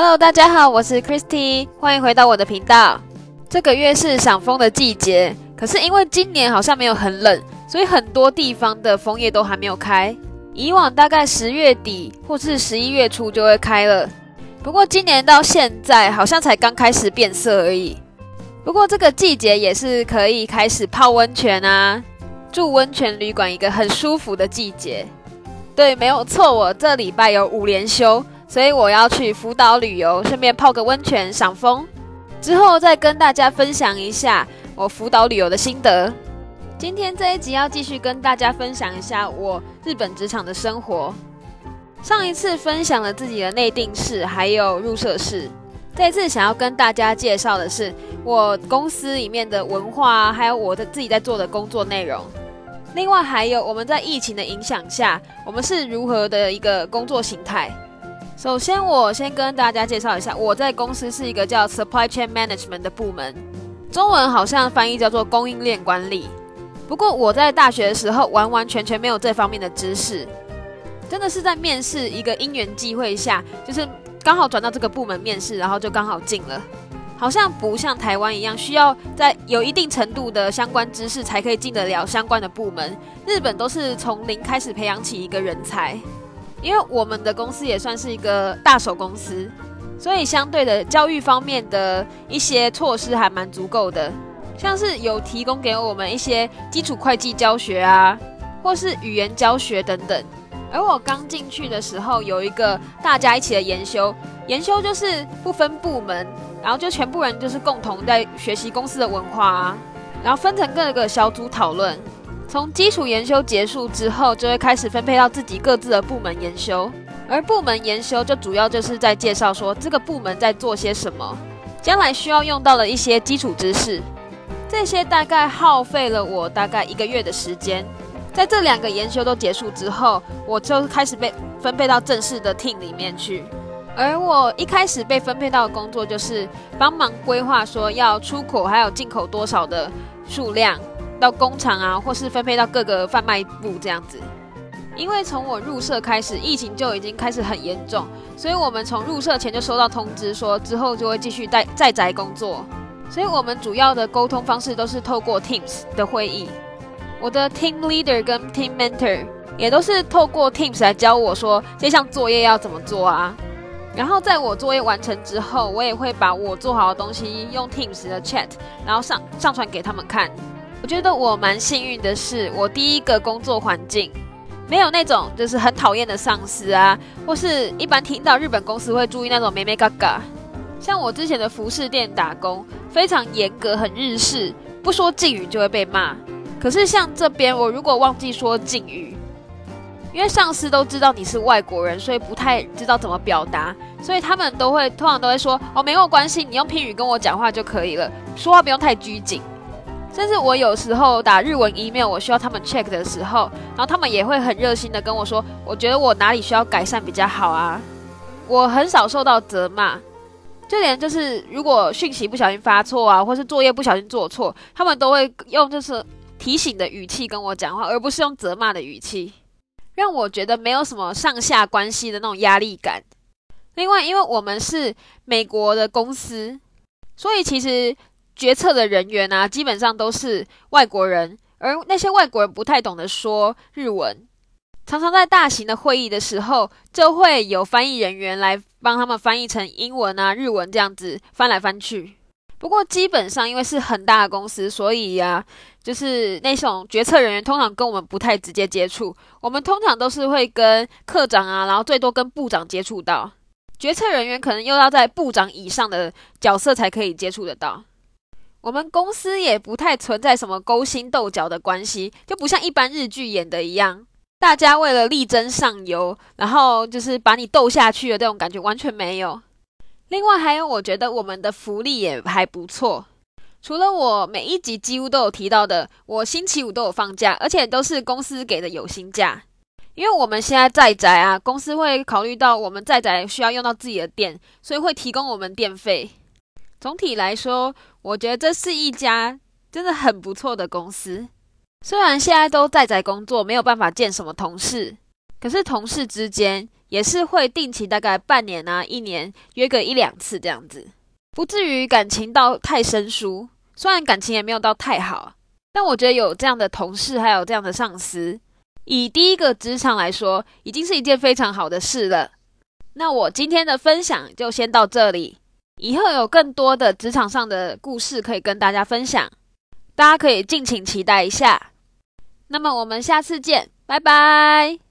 Hello，大家好，我是 Christy，欢迎回到我的频道。这个月是赏枫的季节，可是因为今年好像没有很冷，所以很多地方的枫叶都还没有开。以往大概十月底或是十一月初就会开了，不过今年到现在好像才刚开始变色而已。不过这个季节也是可以开始泡温泉啊，住温泉旅馆一个很舒服的季节。对，没有错，我这礼拜有五连休，所以我要去福岛旅游，顺便泡个温泉赏风，之后再跟大家分享一下我福岛旅游的心得。今天这一集要继续跟大家分享一下我日本职场的生活。上一次分享了自己的内定式还有入社式，这一次想要跟大家介绍的是我公司里面的文化，还有我的自己在做的工作内容。另外还有我们在疫情的影响下，我们是如何的一个工作形态。首先，我先跟大家介绍一下，我在公司是一个叫 Supply Chain Management 的部门，中文好像翻译叫做供应链管理。不过我在大学的时候完完全全没有这方面的知识，真的是在面试一个因缘际会下，就是刚好转到这个部门面试，然后就刚好进了。好像不像台湾一样，需要在有一定程度的相关知识才可以进得了相关的部门。日本都是从零开始培养起一个人才，因为我们的公司也算是一个大手公司，所以相对的教育方面的一些措施还蛮足够的，像是有提供给我们一些基础会计教学啊，或是语言教学等等。而我刚进去的时候，有一个大家一起的研修，研修就是不分部门。然后就全部人就是共同在学习公司的文化啊，然后分成各个小组讨论。从基础研修结束之后，就会开始分配到自己各自的部门研修。而部门研修就主要就是在介绍说这个部门在做些什么，将来需要用到的一些基础知识。这些大概耗费了我大概一个月的时间。在这两个研修都结束之后，我就开始被分配到正式的 team 里面去。而我一开始被分配到的工作就是帮忙规划，说要出口还有进口多少的数量到工厂啊，或是分配到各个贩卖部这样子。因为从我入社开始，疫情就已经开始很严重，所以我们从入社前就收到通知，说之后就会继续在在宅工作。所以我们主要的沟通方式都是透过 Teams 的会议。我的 Team Leader 跟 Team Mentor 也都是透过 Teams 来教我说这项作业要怎么做啊。然后在我作业完成之后，我也会把我做好的东西用 Teams 的 Chat，然后上上传给他们看。我觉得我蛮幸运的是，我第一个工作环境没有那种就是很讨厌的上司啊，或是一般听到日本公司会注意那种咩咩嘎嘎。像我之前的服饰店打工，非常严格，很日式，不说敬语就会被骂。可是像这边，我如果忘记说敬语。因为上司都知道你是外国人，所以不太知道怎么表达，所以他们都会通常都会说哦，没有关系，你用拼语跟我讲话就可以了，说话不用太拘谨。甚至我有时候打日文 email，我需要他们 check 的时候，然后他们也会很热心的跟我说，我觉得我哪里需要改善比较好啊。我很少受到责骂，就连就是如果讯息不小心发错啊，或是作业不小心做错，他们都会用就是提醒的语气跟我讲话，而不是用责骂的语气。让我觉得没有什么上下关系的那种压力感。另外，因为我们是美国的公司，所以其实决策的人员啊，基本上都是外国人，而那些外国人不太懂得说日文，常常在大型的会议的时候，就会有翻译人员来帮他们翻译成英文啊、日文这样子翻来翻去。不过基本上，因为是很大的公司，所以呀，就是那种决策人员通常跟我们不太直接接触。我们通常都是会跟科长啊，然后最多跟部长接触到。决策人员可能又要在部长以上的角色才可以接触得到。我们公司也不太存在什么勾心斗角的关系，就不像一般日剧演的一样，大家为了力争上游，然后就是把你斗下去的这种感觉完全没有。另外还有，我觉得我们的福利也还不错。除了我每一集几乎都有提到的，我星期五都有放假，而且都是公司给的有薪假。因为我们现在在宅啊，公司会考虑到我们在宅需要用到自己的电，所以会提供我们电费。总体来说，我觉得这是一家真的很不错的公司。虽然现在都在宅工作，没有办法见什么同事，可是同事之间也是会定期大概半年啊一年约个一两次这样子，不至于感情到太生疏。虽然感情也没有到太好，但我觉得有这样的同事还有这样的上司，以第一个职场来说，已经是一件非常好的事了。那我今天的分享就先到这里，以后有更多的职场上的故事可以跟大家分享，大家可以敬请期待一下。那么我们下次见，拜拜。